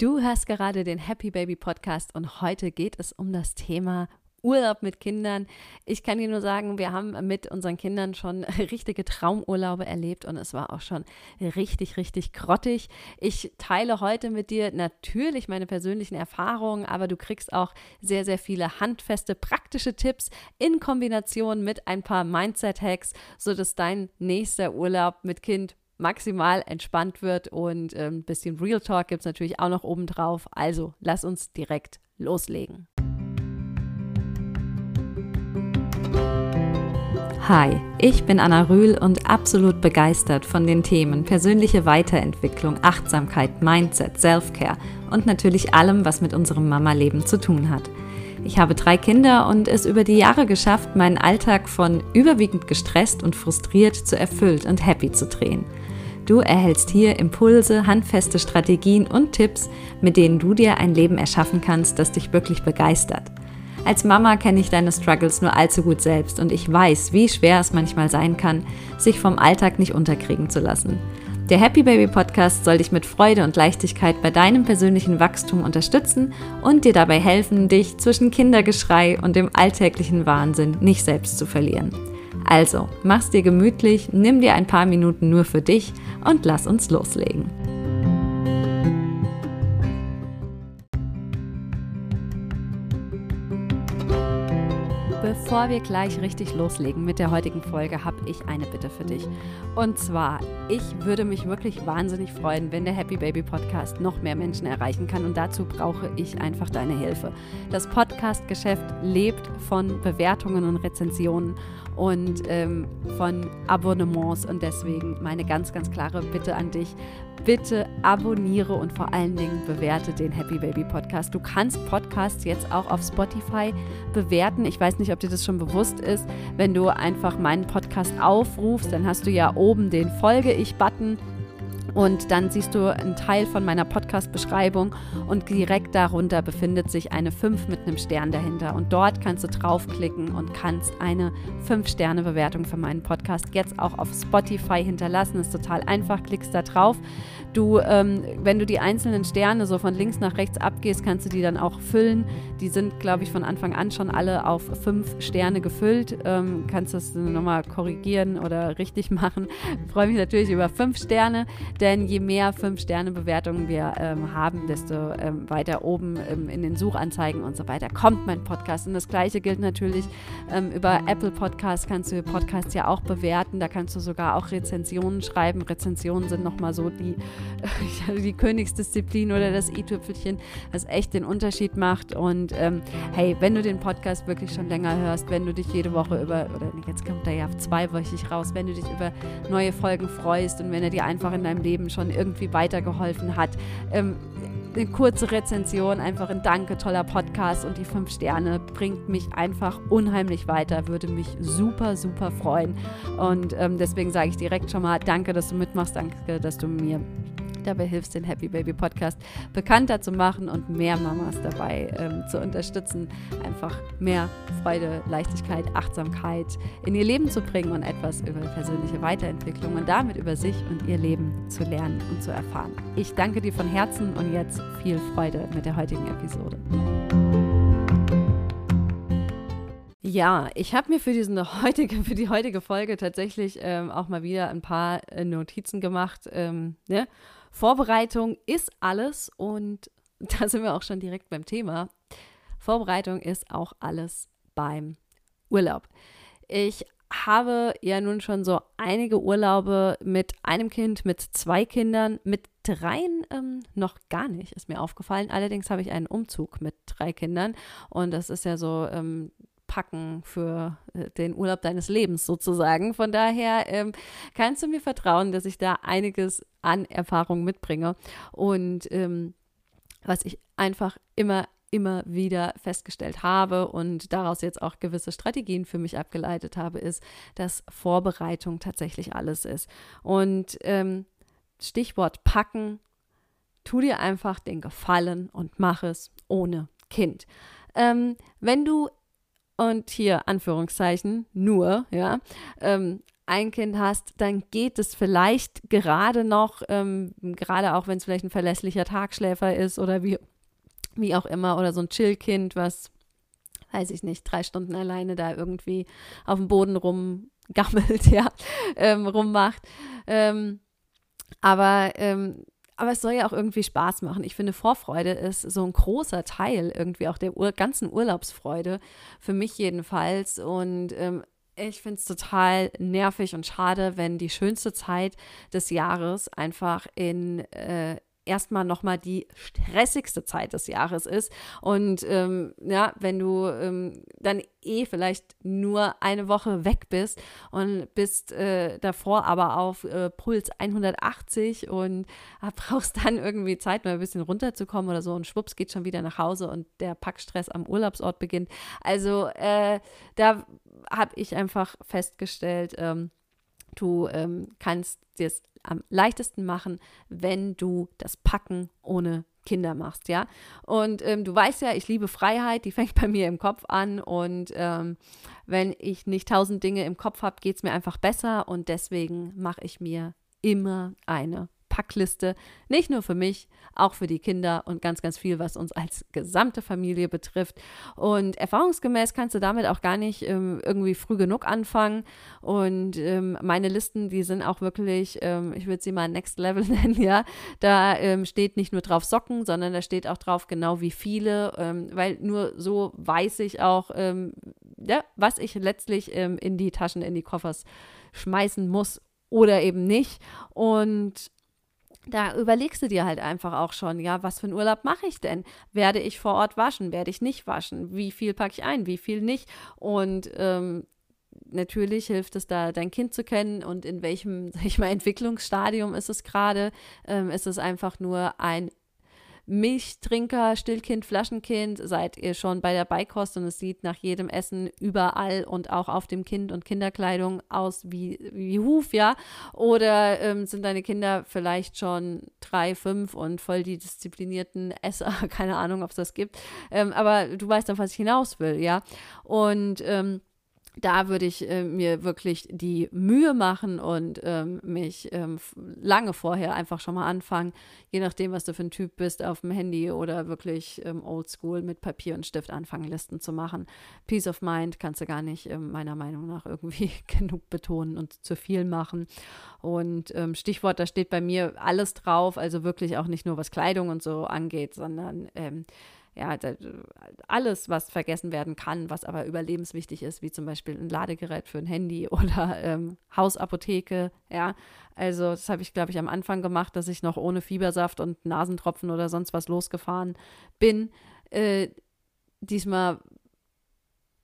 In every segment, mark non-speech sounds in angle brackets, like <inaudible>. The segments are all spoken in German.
Du hörst gerade den Happy Baby Podcast und heute geht es um das Thema Urlaub mit Kindern. Ich kann dir nur sagen, wir haben mit unseren Kindern schon <laughs> richtige Traumurlaube erlebt und es war auch schon richtig, richtig grottig. Ich teile heute mit dir natürlich meine persönlichen Erfahrungen, aber du kriegst auch sehr, sehr viele handfeste, praktische Tipps in Kombination mit ein paar Mindset-Hacks, sodass dein nächster Urlaub mit Kind maximal entspannt wird und ein ähm, bisschen Real Talk gibt es natürlich auch noch obendrauf. Also lass uns direkt loslegen. Hi, ich bin Anna Rühl und absolut begeistert von den Themen persönliche Weiterentwicklung, Achtsamkeit, Mindset, Self-Care und natürlich allem, was mit unserem Mama-Leben zu tun hat. Ich habe drei Kinder und es über die Jahre geschafft, meinen Alltag von überwiegend gestresst und frustriert zu erfüllt und happy zu drehen. Du erhältst hier Impulse, handfeste Strategien und Tipps, mit denen du dir ein Leben erschaffen kannst, das dich wirklich begeistert. Als Mama kenne ich deine Struggles nur allzu gut selbst und ich weiß, wie schwer es manchmal sein kann, sich vom Alltag nicht unterkriegen zu lassen. Der Happy Baby Podcast soll dich mit Freude und Leichtigkeit bei deinem persönlichen Wachstum unterstützen und dir dabei helfen, dich zwischen Kindergeschrei und dem alltäglichen Wahnsinn nicht selbst zu verlieren. Also, mach's dir gemütlich, nimm dir ein paar Minuten nur für dich und lass uns loslegen. Bevor wir gleich richtig loslegen mit der heutigen Folge, habe ich eine Bitte für dich. Und zwar, ich würde mich wirklich wahnsinnig freuen, wenn der Happy Baby Podcast noch mehr Menschen erreichen kann. Und dazu brauche ich einfach deine Hilfe. Das Podcast-Geschäft lebt von Bewertungen und Rezensionen und ähm, von Abonnements. Und deswegen meine ganz, ganz klare Bitte an dich. Bitte abonniere und vor allen Dingen bewerte den Happy Baby Podcast. Du kannst Podcasts jetzt auch auf Spotify bewerten. Ich weiß nicht, ob dir das schon bewusst ist. Wenn du einfach meinen Podcast aufrufst, dann hast du ja oben den Folge ich-Button und dann siehst du einen Teil von meiner Podcast-Beschreibung und direkt darunter befindet sich eine 5 mit einem Stern dahinter. Und dort kannst du draufklicken und kannst eine 5-Sterne-Bewertung für meinen Podcast jetzt auch auf Spotify hinterlassen. Ist total einfach, klickst da drauf. Du, ähm, wenn du die einzelnen Sterne so von links nach rechts abgehst, kannst du die dann auch füllen. Die sind, glaube ich, von Anfang an schon alle auf 5 Sterne gefüllt. Ähm, kannst das nochmal korrigieren oder richtig <laughs> machen. Ich freue mich natürlich über 5 Sterne denn je mehr 5-Sterne-Bewertungen wir ähm, haben, desto ähm, weiter oben ähm, in den Suchanzeigen und so weiter kommt mein Podcast. Und das gleiche gilt natürlich ähm, über Apple Podcasts, kannst du Podcasts ja auch bewerten, da kannst du sogar auch Rezensionen schreiben. Rezensionen sind nochmal so die, <laughs> die Königsdisziplin oder das i-Tüpfelchen, was echt den Unterschied macht. Und ähm, hey, wenn du den Podcast wirklich schon länger hörst, wenn du dich jede Woche über, oder jetzt kommt er ja zweiwöchig raus, wenn du dich über neue Folgen freust und wenn er dir einfach in deinem Leben Leben schon irgendwie weitergeholfen hat. Ähm, eine kurze Rezension, einfach ein Danke, toller Podcast und die fünf Sterne bringt mich einfach unheimlich weiter, würde mich super, super freuen. Und ähm, deswegen sage ich direkt schon mal Danke, dass du mitmachst, danke, dass du mir dabei hilfst, den Happy Baby Podcast bekannter zu machen und mehr Mamas dabei ähm, zu unterstützen, einfach mehr Freude, Leichtigkeit, Achtsamkeit in ihr Leben zu bringen und etwas über persönliche Weiterentwicklung und damit über sich und ihr Leben zu lernen und zu erfahren. Ich danke dir von Herzen und jetzt viel Freude mit der heutigen Episode. Ja, ich habe mir für, diesen heutige, für die heutige Folge tatsächlich ähm, auch mal wieder ein paar äh, Notizen gemacht. Ähm, ne? Vorbereitung ist alles und <laughs> da sind wir auch schon direkt beim Thema. Vorbereitung ist auch alles beim Urlaub. Ich habe ja nun schon so einige Urlaube mit einem Kind, mit zwei Kindern, mit dreien ähm, noch gar nicht, ist mir aufgefallen. Allerdings habe ich einen Umzug mit drei Kindern und das ist ja so ähm, packen für äh, den Urlaub deines Lebens sozusagen. Von daher ähm, kannst du mir vertrauen, dass ich da einiges an Erfahrung mitbringe. Und ähm, was ich einfach immer immer wieder festgestellt habe und daraus jetzt auch gewisse Strategien für mich abgeleitet habe, ist, dass Vorbereitung tatsächlich alles ist. Und ähm, Stichwort packen, tu dir einfach den Gefallen und mach es ohne Kind. Ähm, wenn du und hier Anführungszeichen nur, ja, ähm, ein Kind hast, dann geht es vielleicht gerade noch, ähm, gerade auch wenn es vielleicht ein verlässlicher Tagschläfer ist oder wie, wie auch immer, oder so ein Chillkind, was, weiß ich nicht, drei Stunden alleine da irgendwie auf dem Boden rumgammelt, <laughs> ja, ähm, rummacht. Ähm, aber ähm, aber es soll ja auch irgendwie Spaß machen. Ich finde, Vorfreude ist so ein großer Teil irgendwie auch der Ur ganzen Urlaubsfreude, für mich jedenfalls. Und ähm, ich finde es total nervig und schade, wenn die schönste Zeit des Jahres einfach in, äh, erstmal nochmal die stressigste Zeit des Jahres ist. Und ähm, ja, wenn du ähm, dann eh vielleicht nur eine Woche weg bist und bist äh, davor aber auf äh, Puls 180 und äh, brauchst dann irgendwie Zeit, mal ein bisschen runterzukommen oder so und schwupps geht schon wieder nach Hause und der Packstress am Urlaubsort beginnt. Also äh, da habe ich einfach festgestellt, ähm, du ähm, kannst dir es am leichtesten machen, wenn du das Packen ohne Kinder machst, ja. Und ähm, du weißt ja, ich liebe Freiheit, die fängt <laughs> bei mir im Kopf an. Und ähm, wenn ich nicht tausend Dinge im Kopf habe, geht es mir einfach besser. Und deswegen mache ich mir immer eine Packliste, nicht nur für mich, auch für die Kinder und ganz, ganz viel, was uns als gesamte Familie betrifft. Und erfahrungsgemäß kannst du damit auch gar nicht ähm, irgendwie früh genug anfangen. Und ähm, meine Listen, die sind auch wirklich, ähm, ich würde sie mal Next Level <laughs> nennen, ja. Da ähm, steht nicht nur drauf Socken, sondern da steht auch drauf genau wie viele, ähm, weil nur so weiß ich auch, ähm, ja, was ich letztlich in die Taschen, in die Koffers schmeißen muss oder eben nicht. Und da überlegst du dir halt einfach auch schon, ja, was für einen Urlaub mache ich denn? Werde ich vor Ort waschen? Werde ich nicht waschen? Wie viel packe ich ein? Wie viel nicht? Und ähm, natürlich hilft es da, dein Kind zu kennen und in welchem, <laughs> sag ich mal, Entwicklungsstadium ist es gerade. Ähm, ist es einfach nur ein Milchtrinker, Stillkind, Flaschenkind, seid ihr schon bei der Beikost und es sieht nach jedem Essen überall und auch auf dem Kind und Kinderkleidung aus wie, wie Huf, ja? Oder ähm, sind deine Kinder vielleicht schon drei, fünf und voll die disziplinierten Esser? <laughs> Keine Ahnung, ob es das gibt. Ähm, aber du weißt auf was ich hinaus will, ja? Und ähm, da würde ich äh, mir wirklich die Mühe machen und ähm, mich ähm, lange vorher einfach schon mal anfangen, je nachdem, was du für ein Typ bist, auf dem Handy oder wirklich ähm, oldschool mit Papier und Stift anfangen, Listen zu machen. Peace of Mind kannst du gar nicht ähm, meiner Meinung nach irgendwie <laughs> genug betonen und zu viel machen. Und ähm, Stichwort, da steht bei mir alles drauf, also wirklich auch nicht nur was Kleidung und so angeht, sondern ähm, ja, alles, was vergessen werden kann, was aber überlebenswichtig ist, wie zum Beispiel ein Ladegerät für ein Handy <laughs> oder ähm, Hausapotheke, ja. Also das habe ich, glaube ich, am Anfang gemacht, dass ich noch ohne Fiebersaft und Nasentropfen oder sonst was losgefahren bin. Äh, diesmal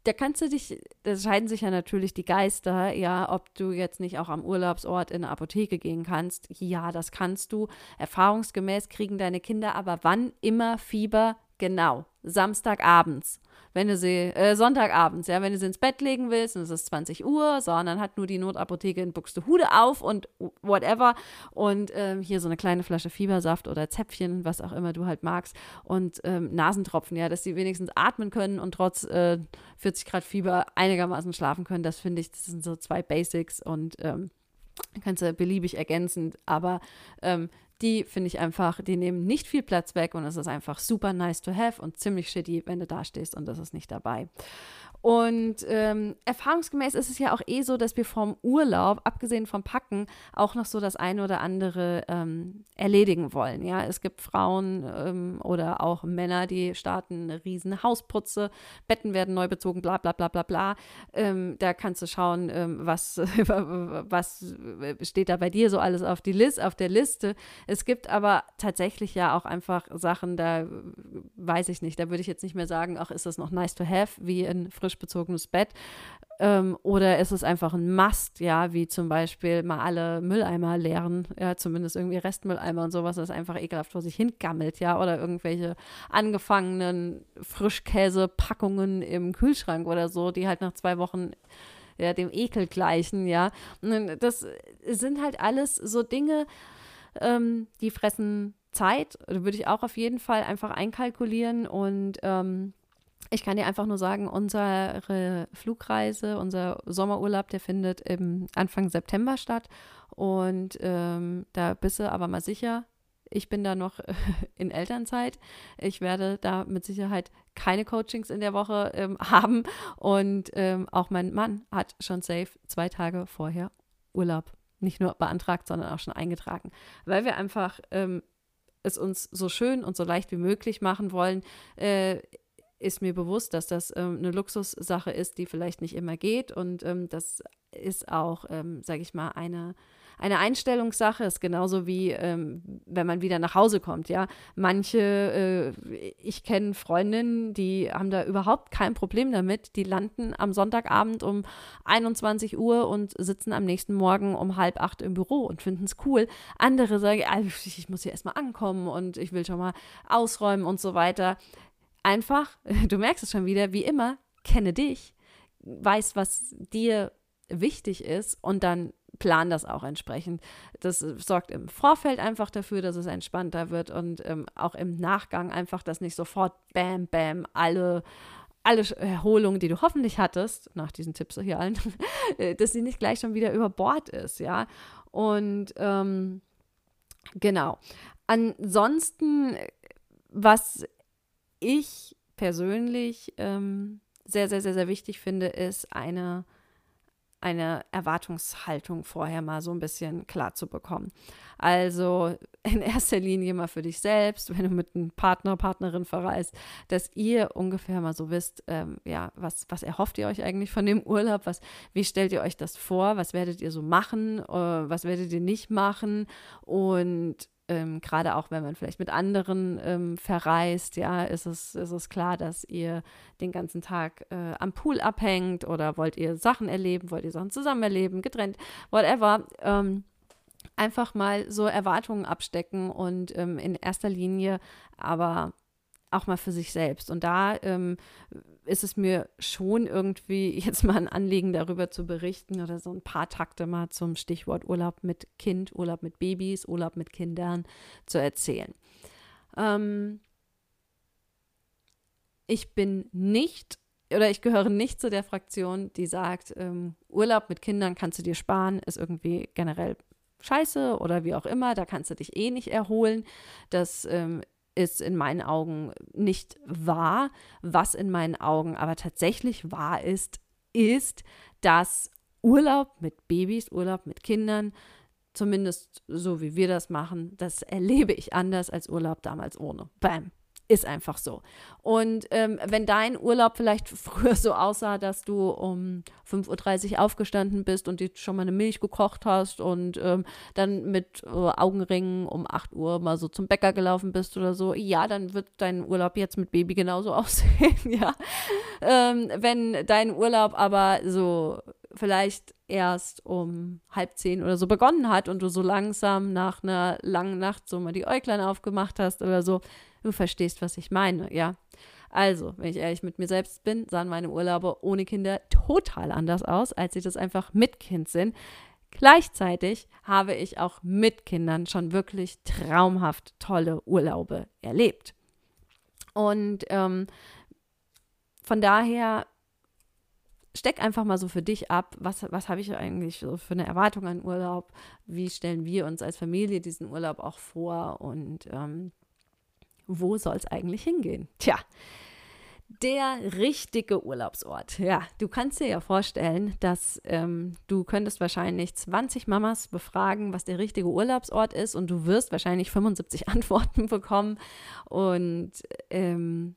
da kannst du dich, da scheiden sich ja natürlich die Geister, ja, ob du jetzt nicht auch am Urlaubsort in eine Apotheke gehen kannst. Ja, das kannst du. Erfahrungsgemäß kriegen deine Kinder aber wann immer Fieber, Genau, Samstagabends. Wenn du sie, äh, Sonntagabends, ja, wenn du sie ins Bett legen willst und es ist 20 Uhr, so, und dann hat nur die Notapotheke in Buxtehude auf und whatever. Und ähm, hier so eine kleine Flasche Fiebersaft oder Zäpfchen, was auch immer du halt magst. Und ähm, Nasentropfen, ja, dass sie wenigstens atmen können und trotz äh, 40 Grad Fieber einigermaßen schlafen können. Das finde ich, das sind so zwei Basics und ähm, kannst du beliebig ergänzend, aber ähm, die finde ich einfach, die nehmen nicht viel Platz weg und es ist einfach super nice to have und ziemlich shitty, wenn du da stehst und das ist nicht dabei. Und ähm, erfahrungsgemäß ist es ja auch eh so, dass wir vom Urlaub, abgesehen vom Packen, auch noch so das eine oder andere ähm, erledigen wollen. Ja, es gibt Frauen ähm, oder auch Männer, die starten eine riesen Hausputze, Betten werden neu bezogen, bla bla bla bla bla. Ähm, da kannst du schauen, ähm, was, <laughs> was steht da bei dir so alles auf, die List, auf der Liste. Es gibt aber tatsächlich ja auch einfach Sachen, da weiß ich nicht, da würde ich jetzt nicht mehr sagen, ach, ist das noch nice to have, wie in frisch bezogenes Bett. Ähm, oder ist es einfach ein Must, ja, wie zum Beispiel mal alle Mülleimer leeren, ja, zumindest irgendwie Restmülleimer und sowas, das einfach ekelhaft vor sich hingammelt, ja, oder irgendwelche angefangenen Frischkäsepackungen im Kühlschrank oder so, die halt nach zwei Wochen ja, dem Ekel gleichen, ja. Das sind halt alles so Dinge, ähm, die fressen Zeit, würde ich auch auf jeden Fall einfach einkalkulieren und ähm, ich kann dir einfach nur sagen, unsere Flugreise, unser Sommerurlaub, der findet im Anfang September statt. Und ähm, da bist du aber mal sicher, ich bin da noch <laughs> in Elternzeit. Ich werde da mit Sicherheit keine Coachings in der Woche ähm, <laughs> haben. Und ähm, auch mein Mann hat schon safe zwei Tage vorher Urlaub. Nicht nur beantragt, sondern auch schon eingetragen. Weil wir einfach ähm, es uns so schön und so leicht wie möglich machen wollen. Äh, ist mir bewusst, dass das ähm, eine Luxussache ist, die vielleicht nicht immer geht. Und ähm, das ist auch, ähm, sage ich mal, eine, eine Einstellungssache. Ist genauso wie, ähm, wenn man wieder nach Hause kommt. Ja, manche, äh, ich kenne Freundinnen, die haben da überhaupt kein Problem damit. Die landen am Sonntagabend um 21 Uhr und sitzen am nächsten Morgen um halb acht im Büro und finden es cool. Andere sagen, ich muss hier erstmal ankommen und ich will schon mal ausräumen und so weiter einfach, <laughs> du merkst es schon wieder, wie immer, kenne dich, weiß, was dir wichtig ist und dann plan das auch entsprechend. Das sorgt im Vorfeld einfach dafür, dass es entspannter wird und ähm, auch im Nachgang einfach, dass nicht sofort bam, bam, alle alle Erholung, die du hoffentlich hattest, nach diesen Tipps hier allen, <laughs> dass sie nicht gleich schon wieder über Bord ist, ja. Und ähm, genau. Ansonsten, was ich persönlich ähm, sehr, sehr, sehr, sehr wichtig finde, ist eine, eine Erwartungshaltung vorher mal so ein bisschen klar zu bekommen. Also <laughs> in erster Linie mal für dich selbst, wenn du mit einem Partner, Partnerin verreist, dass ihr ungefähr mal so wisst, ähm, ja, was, was erhofft ihr euch eigentlich von dem Urlaub? Was, wie stellt ihr euch das vor? Was werdet ihr so machen? Äh, was werdet ihr nicht machen? Und ähm, gerade auch wenn man vielleicht mit anderen ähm, verreist, ja, ist es, ist es klar, dass ihr den ganzen Tag äh, am Pool abhängt oder wollt ihr Sachen erleben, wollt ihr Sachen zusammen erleben, getrennt, whatever. Ähm, einfach mal so Erwartungen abstecken und ähm, in erster Linie aber auch mal für sich selbst. Und da ähm, ist es mir schon irgendwie <laughs> jetzt mal ein Anliegen, darüber zu berichten oder so ein paar Takte mal zum Stichwort Urlaub mit Kind, Urlaub mit Babys, Urlaub mit Kindern zu erzählen. Ähm, ich bin nicht oder ich gehöre nicht zu der Fraktion, die sagt, ähm, Urlaub mit Kindern kannst du dir sparen, ist irgendwie generell scheiße oder wie auch immer, da kannst du dich eh nicht erholen. Das ähm, ist in meinen Augen nicht wahr. Was in meinen Augen aber tatsächlich wahr ist, ist, dass Urlaub mit Babys, Urlaub mit Kindern, zumindest so wie wir das machen, das erlebe ich anders als Urlaub damals ohne. Bam. Ist einfach so. Und ähm, wenn dein Urlaub vielleicht <laughs> früher so aussah, dass du um 5.30 Uhr aufgestanden bist und dir schon mal eine Milch gekocht hast und ähm, dann mit äh, Augenringen um 8 Uhr mal so zum Bäcker gelaufen bist oder so, ja, dann wird dein Urlaub jetzt mit Baby genauso <laughs> aussehen, ja. Ähm, wenn dein Urlaub aber so vielleicht erst um halb zehn oder so begonnen hat und du so langsam nach einer langen Nacht so mal die Äuglein aufgemacht hast oder so, Du verstehst, was ich meine, ja. Also, wenn ich ehrlich mit mir selbst bin, sahen meine Urlaube ohne Kinder total anders aus, als sie das einfach mit Kind sind. Gleichzeitig habe ich auch mit Kindern schon wirklich traumhaft tolle Urlaube erlebt. Und ähm, von daher steck einfach mal so für dich ab, was, was habe ich eigentlich so für eine Erwartung an Urlaub? Wie stellen wir uns als Familie diesen Urlaub auch vor? Und ähm, wo soll es eigentlich hingehen? Tja, der richtige Urlaubsort. Ja, du kannst dir ja vorstellen, dass ähm, du könntest wahrscheinlich 20 Mamas befragen, was der richtige Urlaubsort ist und du wirst wahrscheinlich 75 <laughs> Antworten bekommen. Und ähm,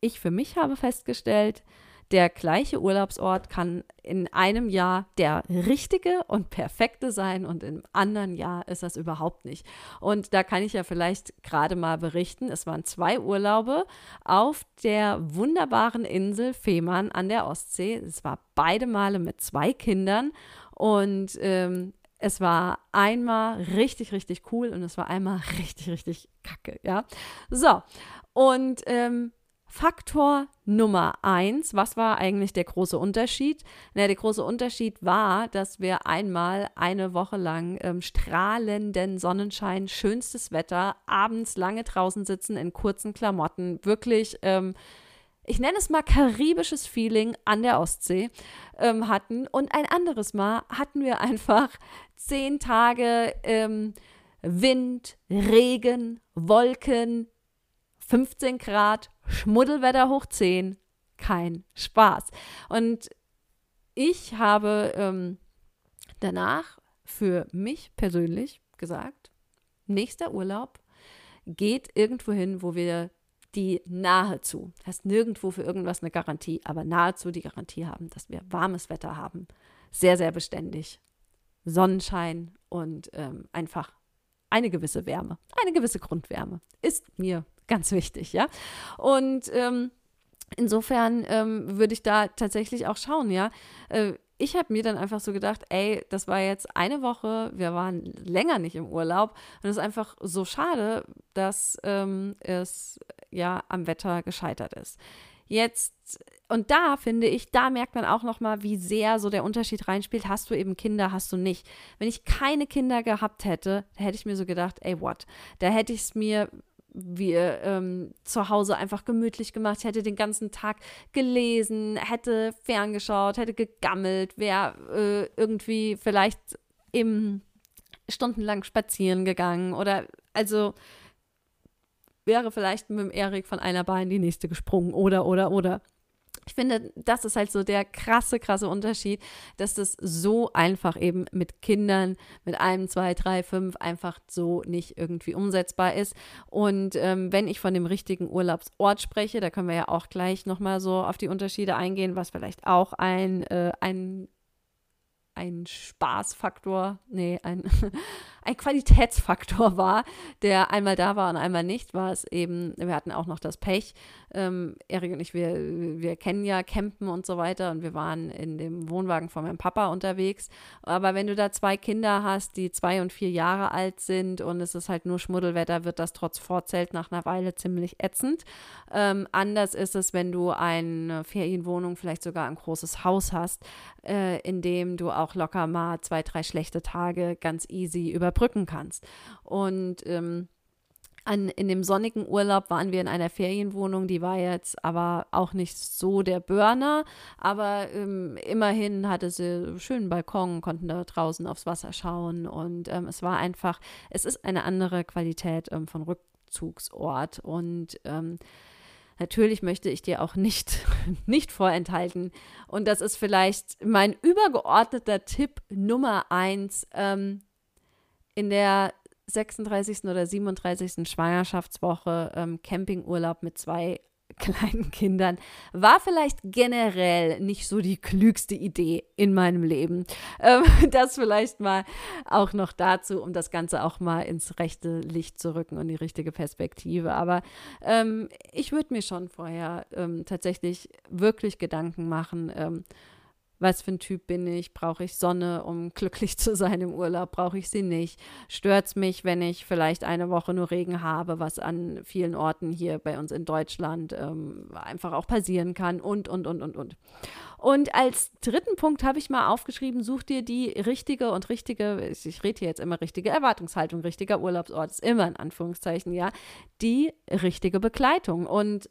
ich für mich habe festgestellt, der gleiche Urlaubsort kann in einem Jahr der richtige und perfekte sein und im anderen Jahr ist das überhaupt nicht. Und da kann ich ja vielleicht gerade mal berichten, es waren zwei Urlaube auf der wunderbaren Insel Fehmarn an der Ostsee. Es war beide Male mit zwei Kindern und ähm, es war einmal richtig, richtig cool und es war einmal <laughs> richtig, richtig kacke, ja. So, und ähm, Faktor Nummer eins, was war eigentlich der große Unterschied? Na, der große Unterschied war, dass wir einmal eine Woche lang ähm, strahlenden Sonnenschein, schönstes Wetter, abends lange draußen sitzen in kurzen Klamotten, wirklich ähm, ich nenne es mal karibisches Feeling an der Ostsee ähm, hatten. Und ein anderes Mal hatten wir einfach zehn Tage ähm, Wind, Regen, Wolken, 15 Grad, Schmuddelwetter hoch 10. Kein Spaß. Und ich habe ähm, danach für mich persönlich gesagt, nächster Urlaub geht irgendwo hin, wo wir die nahezu, das heißt nirgendwo für irgendwas eine Garantie, aber nahezu die Garantie haben, dass wir warmes Wetter haben, sehr, sehr beständig, Sonnenschein und ähm, einfach eine gewisse Wärme, eine gewisse Grundwärme ist mir ganz wichtig, ja. Und ähm, insofern ähm, würde ich da tatsächlich auch schauen, ja. Äh, ich habe mir dann einfach so gedacht, ey, das war jetzt eine Woche, wir waren länger nicht im Urlaub und es ist einfach so schade, dass ähm, es ja am Wetter gescheitert ist. Jetzt, und da finde ich, da merkt man auch nochmal, wie sehr so der Unterschied reinspielt. Hast du eben Kinder, hast du nicht. Wenn ich keine Kinder gehabt hätte, hätte ich mir so gedacht, ey, what? Da hätte ich es mir wir ähm, zu Hause einfach gemütlich gemacht. Ich hätte den ganzen Tag gelesen, hätte ferngeschaut, hätte gegammelt, wäre äh, irgendwie vielleicht im stundenlang spazieren gegangen oder also wäre vielleicht mit dem Erik von einer Bahn in die nächste gesprungen oder oder oder ich finde, das ist halt so der krasse, krasse Unterschied, dass das so einfach eben mit Kindern, mit einem, zwei, drei, fünf einfach so nicht irgendwie umsetzbar ist. Und ähm, wenn ich von dem richtigen Urlaubsort spreche, da können wir ja auch gleich nochmal so auf die Unterschiede eingehen, was vielleicht auch ein, äh, ein ein Spaßfaktor, nee, ein, <laughs> ein Qualitätsfaktor war, der einmal da war und einmal nicht, war es eben, wir hatten auch noch das Pech. Ähm, Erik und ich, wir, wir kennen ja Campen und so weiter und wir waren in dem Wohnwagen von meinem Papa unterwegs. Aber wenn du da zwei Kinder hast, die zwei und vier Jahre alt sind und es ist halt nur Schmuddelwetter, wird das trotz Vorzelt nach einer Weile ziemlich ätzend. Ähm, anders ist es, wenn du eine Ferienwohnung, vielleicht sogar ein großes Haus hast, äh, in dem du auch locker mal zwei, drei schlechte Tage ganz easy überbrücken kannst. Und ähm, an, in dem sonnigen Urlaub waren wir in einer Ferienwohnung, die war jetzt aber auch nicht so der Burner, aber ähm, immerhin hatte sie einen schönen Balkon, konnten da draußen aufs Wasser schauen und ähm, es war einfach, es ist eine andere Qualität ähm, von Rückzugsort und ähm, Natürlich möchte ich dir auch nicht, <laughs> nicht vorenthalten. Und das ist vielleicht mein übergeordneter Tipp Nummer eins ähm, in der 36. oder 37. Schwangerschaftswoche ähm, Campingurlaub mit zwei <laughs> kleinen Kindern war vielleicht generell nicht so die klügste Idee in meinem Leben. Ähm, <laughs> das vielleicht mal auch noch dazu, um das Ganze auch mal ins rechte Licht zu rücken und die richtige Perspektive. Aber ähm, ich würde mir schon vorher ähm, tatsächlich wirklich Gedanken machen, ähm, was für ein Typ bin ich? Brauche ich Sonne, um <laughs> glücklich zu sein im Urlaub? Brauche ich sie nicht? Stört es mich, wenn ich vielleicht eine Woche nur Regen habe, was an vielen Orten hier bei uns in Deutschland ähm, einfach auch passieren kann und, und, und, und, und. Und als dritten Punkt habe ich mal aufgeschrieben, such dir die richtige und richtige, ich rede hier jetzt immer richtige Erwartungshaltung, richtiger Urlaubsort ist immer in Anführungszeichen, ja, die richtige Begleitung. Und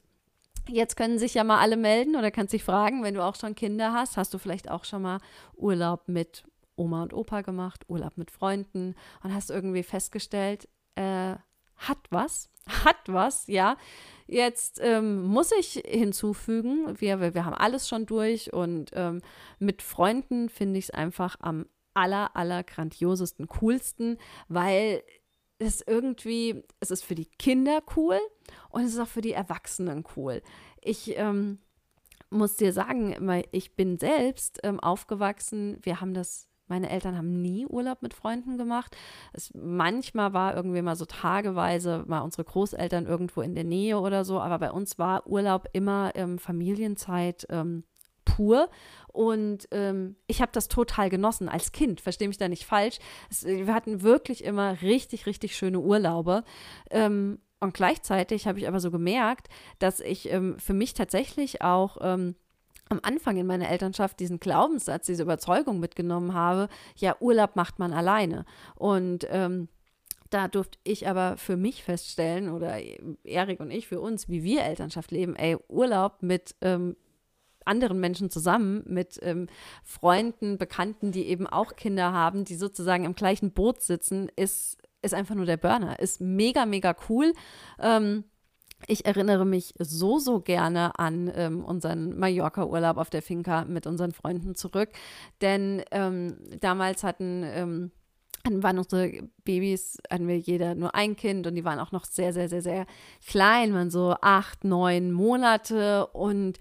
Jetzt können sich ja mal alle melden oder kannst dich fragen, wenn du auch schon Kinder hast, hast du vielleicht auch schon mal Urlaub mit Oma und Opa gemacht, Urlaub mit Freunden und hast irgendwie festgestellt, äh, hat was, <laughs> hat was, ja. Jetzt ähm, muss ich hinzufügen, wir, wir haben alles schon durch und ähm, mit Freunden finde ich es einfach am aller, aller grandiosesten, coolsten, weil es irgendwie, es ist für die Kinder cool und es ist auch für die Erwachsenen cool. Ich ähm, muss dir sagen, ich bin selbst ähm, aufgewachsen, wir haben das meine Eltern haben nie Urlaub mit Freunden gemacht. Es, manchmal war irgendwie mal so tageweise mal unsere Großeltern irgendwo in der Nähe oder so, aber bei uns war Urlaub immer ähm, Familienzeit ähm, pur. Und ähm, ich habe das total genossen als Kind, verstehe mich da nicht falsch. Es, wir hatten wirklich immer richtig, richtig schöne Urlaube. Ähm, und gleichzeitig habe ich aber so gemerkt, dass ich ähm, für mich tatsächlich auch ähm, am Anfang in meiner Elternschaft diesen Glaubenssatz, diese Überzeugung mitgenommen habe, ja, Urlaub macht man alleine. Und ähm, da durfte ich aber für mich feststellen oder Erik und ich für uns, wie wir Elternschaft leben, ey, Urlaub mit ähm, anderen Menschen zusammen, mit ähm, Freunden, Bekannten, die eben auch Kinder haben, die sozusagen im gleichen Boot sitzen, ist, ist einfach nur der Burner. Ist mega, mega cool. Ähm, ich erinnere mich so, so gerne an ähm, unseren Mallorca-Urlaub auf der Finca mit unseren Freunden zurück. Denn ähm, damals hatten, ähm, waren unsere Babys, hatten wir jeder nur ein Kind und die waren auch noch sehr, sehr, sehr, sehr klein, waren so acht, neun Monate und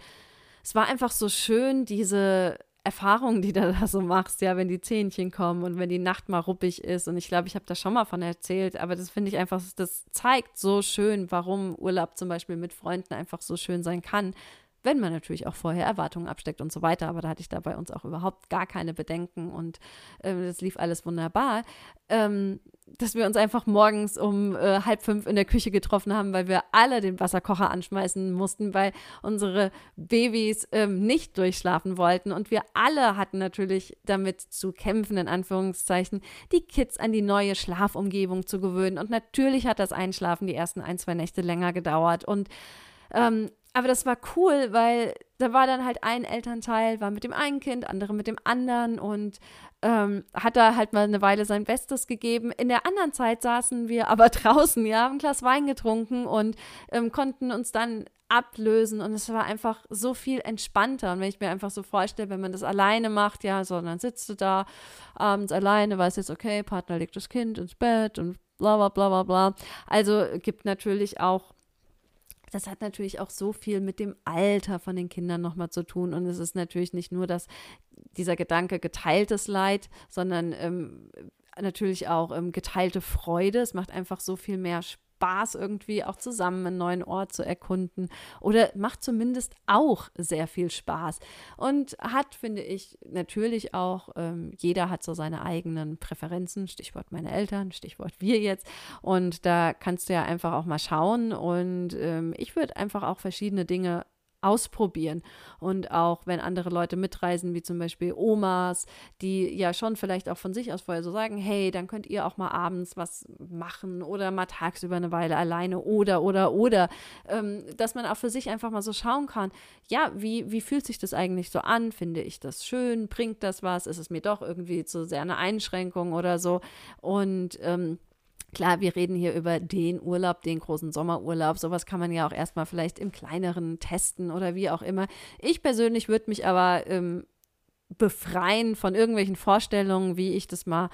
es war einfach so schön, diese Erfahrungen, die du <laughs> da so machst, ja, wenn die Zähnchen kommen und wenn die Nacht mal ruppig ist. Und ich glaube, ich habe da schon mal von erzählt, aber das finde ich einfach, das zeigt so schön, warum Urlaub zum Beispiel mit Freunden einfach so schön sein kann, wenn man natürlich auch vorher Erwartungen absteckt und so weiter. Aber da hatte ich da bei uns auch überhaupt gar keine Bedenken und äh, das lief alles wunderbar. Ähm, dass wir uns einfach morgens um äh, halb fünf in der Küche getroffen haben, weil wir alle den Wasserkocher anschmeißen mussten, weil unsere Babys ähm, nicht durchschlafen wollten. Und wir alle hatten natürlich damit zu kämpfen, in Anführungszeichen, die Kids an die neue Schlafumgebung zu gewöhnen. Und natürlich hat das Einschlafen die ersten ein, zwei Nächte länger gedauert. Und ähm, aber das war cool, weil da war dann halt ein Elternteil, war mit dem einen Kind, andere mit dem anderen und ähm, hat da halt mal eine Weile sein Bestes gegeben. In der anderen Zeit saßen wir aber <laughs> draußen, ja, haben ein Glas Wein getrunken und ähm, konnten uns dann ablösen und es war einfach so viel entspannter. Und wenn ich mir einfach so vorstelle, wenn man das alleine macht, ja, so, dann sitzt du da abends alleine, weißt jetzt, okay, Partner legt das Kind ins Bett und bla bla bla bla bla. Also gibt natürlich auch das hat natürlich auch so viel mit dem Alter von den Kindern nochmal zu tun. Und es ist natürlich nicht nur das, dieser Gedanke geteiltes Leid, sondern ähm, natürlich auch ähm, geteilte Freude. Es macht einfach so viel mehr Spaß Spaß irgendwie auch zusammen einen neuen Ort zu erkunden oder macht zumindest auch sehr viel Spaß. Und hat, finde ich, natürlich auch, ähm, jeder hat so seine eigenen Präferenzen, Stichwort meine Eltern, Stichwort wir jetzt. Und da kannst du ja einfach auch mal schauen. Und ähm, ich würde einfach auch verschiedene Dinge ausprobieren. Und auch wenn andere Leute mitreisen, wie zum Beispiel Omas, die ja schon vielleicht auch von sich aus vorher so sagen, hey, dann könnt ihr auch mal abends was machen oder mal tagsüber eine Weile alleine oder, oder, oder, ähm, dass man auch für sich einfach mal so schauen kann, ja, wie, wie fühlt sich das eigentlich so an? Finde ich das schön? Bringt das was? Ist es mir doch irgendwie zu sehr eine Einschränkung oder so? Und ähm, Klar, wir reden hier über den Urlaub, den großen Sommerurlaub. Sowas kann man ja auch erstmal vielleicht im kleineren testen oder wie auch immer. Ich persönlich würde mich aber ähm, befreien von irgendwelchen Vorstellungen, wie ich das mal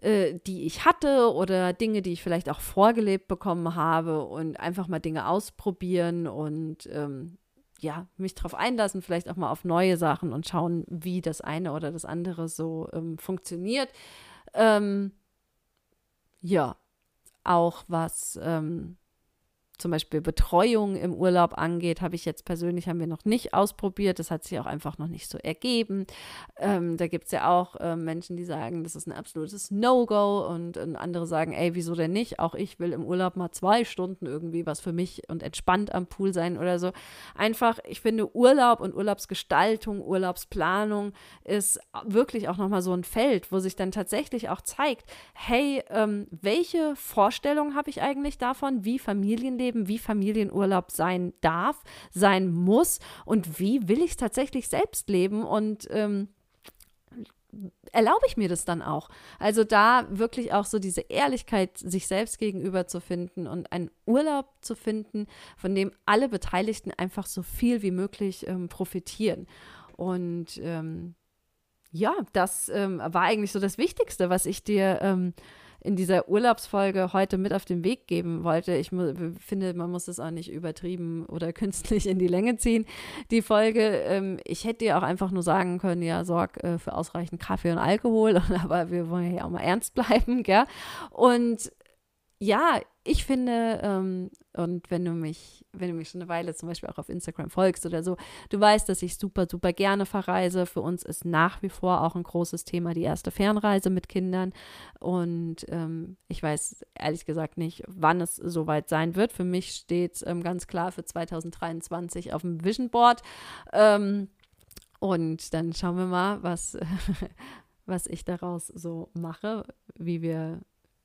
äh, die ich hatte oder Dinge, die ich vielleicht auch vorgelebt bekommen habe und einfach mal Dinge ausprobieren und ähm, ja, mich darauf einlassen, vielleicht auch mal auf neue Sachen und schauen, wie das eine oder das andere so ähm, funktioniert. Ähm, ja, auch was ähm, zum Beispiel Betreuung im Urlaub angeht, habe ich jetzt persönlich, haben wir noch nicht ausprobiert. Das hat sich auch einfach noch nicht so ergeben. Ähm, da gibt es ja auch äh, Menschen, die sagen, das ist ein absolutes No-Go und, und, andere sagen, ey, wieso denn nicht? Auch ich will im Urlaub mal zwei Stunden irgendwie was für mich und entspannt am Pool sein oder so. Einfach, ich finde, Urlaub und Urlaubsgestaltung, Urlaubsplanung ist wirklich auch nochmal so ein Feld, wo sich dann tatsächlich auch zeigt, hey, ähm, welche Vorstellung habe ich eigentlich davon, wie Familienleben Familienleben, wie Familienurlaub sein darf, sein muss und wie will ich es tatsächlich selbst leben und ähm, erlaube ich mir das dann auch? Also da wirklich auch so diese Ehrlichkeit sich selbst gegenüber zu finden und einen Urlaub zu finden, von dem alle Beteiligten einfach so viel wie möglich ähm, profitieren. Und ähm, ja, das ähm, war eigentlich so das Wichtigste, was ich dir ähm, in dieser Urlaubsfolge heute mit auf den Weg geben wollte. Ich finde, man muss es auch nicht übertrieben oder <laughs> künstlich in die Länge ziehen, die Folge. Ähm, ich hätte dir auch einfach nur sagen können, ja, sorg äh, für ausreichend Kaffee und Alkohol, <laughs> aber wir wollen ja auch mal ernst bleiben, gell? Und ja, ich finde, ähm, und wenn du mich, wenn du mich schon eine Weile zum Beispiel auch auf Instagram folgst oder so, du weißt, dass ich super, super gerne verreise. Für uns ist nach wie vor auch ein großes Thema die erste Fernreise mit Kindern. Und ähm, ich weiß ehrlich gesagt nicht, wann es soweit sein wird. Für mich steht es ähm, ganz klar für 2023 auf dem Vision Board. Ähm, und dann schauen wir mal, was, <laughs> was ich daraus so mache, wie wir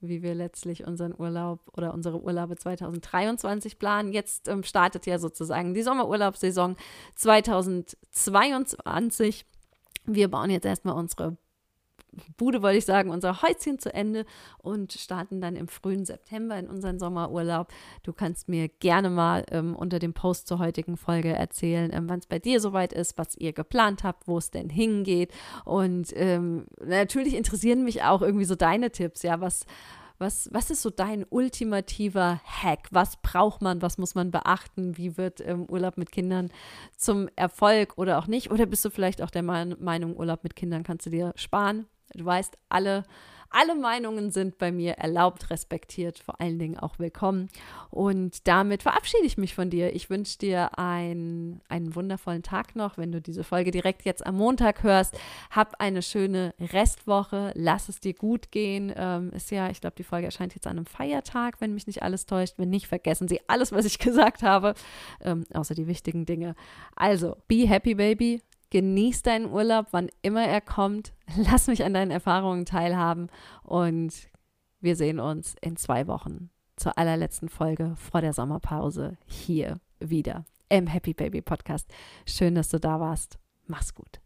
wie wir letztlich unseren Urlaub oder unsere Urlaube 2023 planen. Jetzt ähm, startet ja sozusagen die Sommerurlaubssaison 2022. Wir bauen jetzt erstmal unsere Bude, wollte ich sagen, unser Häuschen zu Ende und starten dann im frühen September in unseren Sommerurlaub. Du kannst mir gerne mal ähm, unter dem Post zur heutigen Folge erzählen, ähm, wann es bei dir soweit ist, was ihr geplant habt, wo es denn hingeht. Und ähm, natürlich interessieren mich auch irgendwie so deine Tipps, ja, was was, was ist so dein ultimativer Hack? Was braucht man? Was muss man beachten? Wie wird ähm, Urlaub mit Kindern zum Erfolg oder auch nicht? Oder bist du vielleicht auch der Meinung, Urlaub mit Kindern kannst du dir sparen? Du weißt, alle, alle Meinungen sind bei mir erlaubt, respektiert, vor allen Dingen auch willkommen. Und damit verabschiede ich mich von dir. Ich wünsche dir ein, einen wundervollen Tag noch. Wenn du diese Folge direkt jetzt am Montag hörst, hab eine schöne Restwoche. Lass es dir gut gehen. Ähm, ist ja, ich glaube, die Folge erscheint jetzt an einem Feiertag, wenn mich nicht alles täuscht. Wenn nicht, vergessen Sie alles, was ich <laughs> gesagt habe, ähm, außer die wichtigen Dinge. Also, be happy, baby. Genieß deinen Urlaub, wann immer er kommt. Lass mich an deinen Erfahrungen teilhaben und wir sehen uns in zwei Wochen zur allerletzten Folge vor der Sommerpause hier wieder im Happy Baby Podcast. Schön, dass du da warst. Mach's gut.